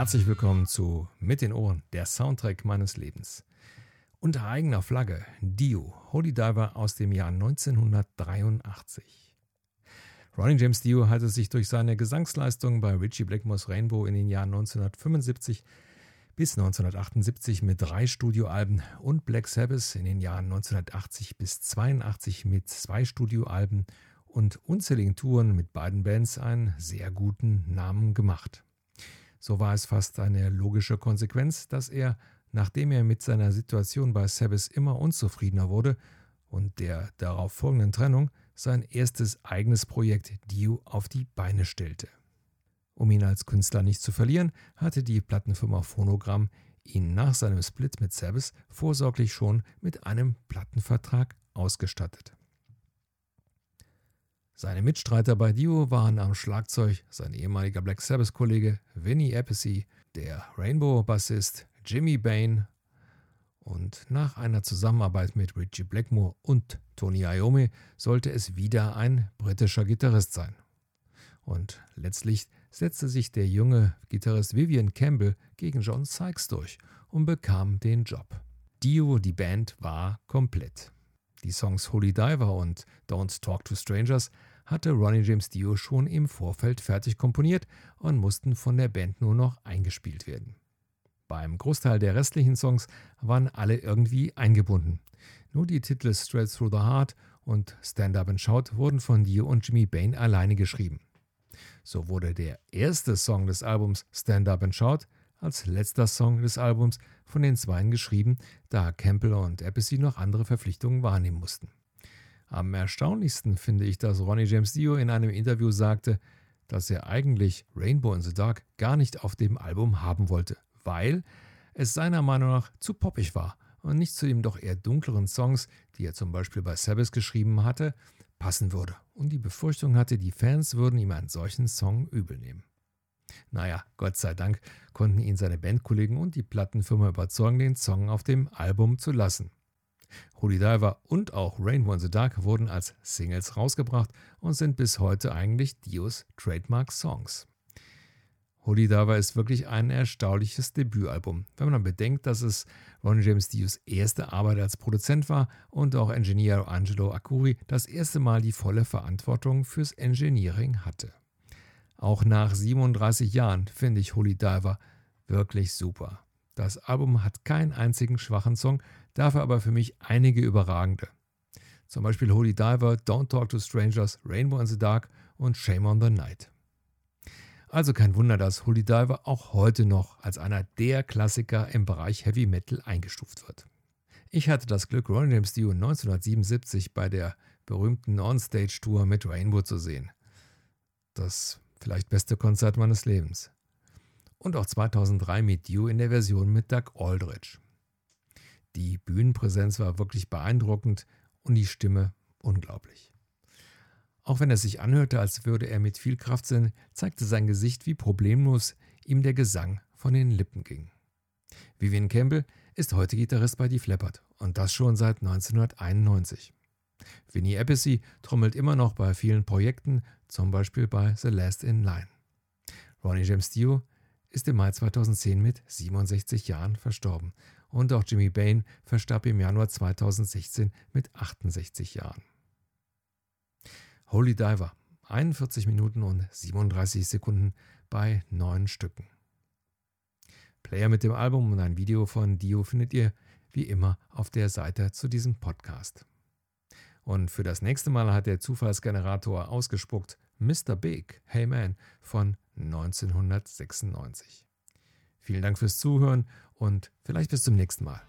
Herzlich willkommen zu Mit den Ohren, der Soundtrack meines Lebens. Unter eigener Flagge Dio, Holy Diver aus dem Jahr 1983. Ronnie James Dio hatte sich durch seine Gesangsleistung bei Richie Blackmore's Rainbow in den Jahren 1975 bis 1978 mit drei Studioalben und Black Sabbath in den Jahren 1980 bis 82 mit zwei Studioalben und unzähligen Touren mit beiden Bands einen sehr guten Namen gemacht. So war es fast eine logische Konsequenz, dass er, nachdem er mit seiner Situation bei Sabbath immer unzufriedener wurde und der darauf folgenden Trennung, sein erstes eigenes Projekt Dio auf die Beine stellte. Um ihn als Künstler nicht zu verlieren, hatte die Plattenfirma Phonogramm ihn nach seinem Split mit Sabbath vorsorglich schon mit einem Plattenvertrag ausgestattet. Seine Mitstreiter bei Dio waren am Schlagzeug sein ehemaliger Black Sabbath-Kollege Vinny Appice, der Rainbow-Bassist Jimmy Bain und nach einer Zusammenarbeit mit Richie Blackmore und Tony Iommi sollte es wieder ein britischer Gitarrist sein. Und letztlich setzte sich der junge Gitarrist Vivian Campbell gegen John Sykes durch und bekam den Job. Dio, die Band, war komplett. Die Songs Holy Diver und Don't Talk to Strangers hatte Ronnie James Dio schon im Vorfeld fertig komponiert und mussten von der Band nur noch eingespielt werden. Beim Großteil der restlichen Songs waren alle irgendwie eingebunden. Nur die Titel Straight Through the Heart und Stand Up and Shout wurden von Dio und Jimmy Bain alleine geschrieben. So wurde der erste Song des Albums Stand Up and Shout als letzter Song des Albums von den Zweien geschrieben, da Campbell und Appice noch andere Verpflichtungen wahrnehmen mussten. Am erstaunlichsten finde ich, dass Ronnie James Dio in einem Interview sagte, dass er eigentlich Rainbow in the Dark gar nicht auf dem Album haben wollte, weil es seiner Meinung nach zu poppig war und nicht zu den doch eher dunkleren Songs, die er zum Beispiel bei Sabbath geschrieben hatte, passen würde und die Befürchtung hatte, die Fans würden ihm einen solchen Song übel nehmen. Naja, Gott sei Dank konnten ihn seine Bandkollegen und die Plattenfirma überzeugen, den Song auf dem Album zu lassen. Holy Diver und auch Rainbow in the Dark wurden als Singles rausgebracht und sind bis heute eigentlich Dios Trademark-Songs. Holy Diver ist wirklich ein erstaunliches Debütalbum, wenn man bedenkt, dass es Ronnie James Dios erste Arbeit als Produzent war und auch Engineer Angelo Akuri das erste Mal die volle Verantwortung fürs Engineering hatte. Auch nach 37 Jahren finde ich Holy Diver wirklich super. Das Album hat keinen einzigen schwachen Song, dafür aber für mich einige überragende. Zum Beispiel Holy Diver, Don't Talk to Strangers, Rainbow in the Dark und Shame on the Night. Also kein Wunder, dass Holy Diver auch heute noch als einer der Klassiker im Bereich Heavy Metal eingestuft wird. Ich hatte das Glück, Ronnie James Dio 1977 bei der berühmten On-Stage-Tour mit Rainbow zu sehen. Das vielleicht beste Konzert meines Lebens. Und auch 2003 mit Dio in der Version mit Doug Aldrich. Bühnenpräsenz war wirklich beeindruckend und die Stimme unglaublich. Auch wenn er sich anhörte, als würde er mit viel Kraft sein, zeigte sein Gesicht, wie problemlos ihm der Gesang von den Lippen ging. Vivian Campbell ist heute Gitarrist bei Die Flappert und das schon seit 1991. Vinnie Appice trommelt immer noch bei vielen Projekten, zum Beispiel bei The Last in Line. Ronnie James Dio ist im Mai 2010 mit 67 Jahren verstorben und auch Jimmy Bain verstarb im Januar 2016 mit 68 Jahren. Holy Diver, 41 Minuten und 37 Sekunden bei neun Stücken. Player mit dem Album und ein Video von Dio findet ihr wie immer auf der Seite zu diesem Podcast. Und für das nächste Mal hat der Zufallsgenerator ausgespuckt Mr. Big, Hey Man von 1996. Vielen Dank fürs Zuhören und vielleicht bis zum nächsten Mal.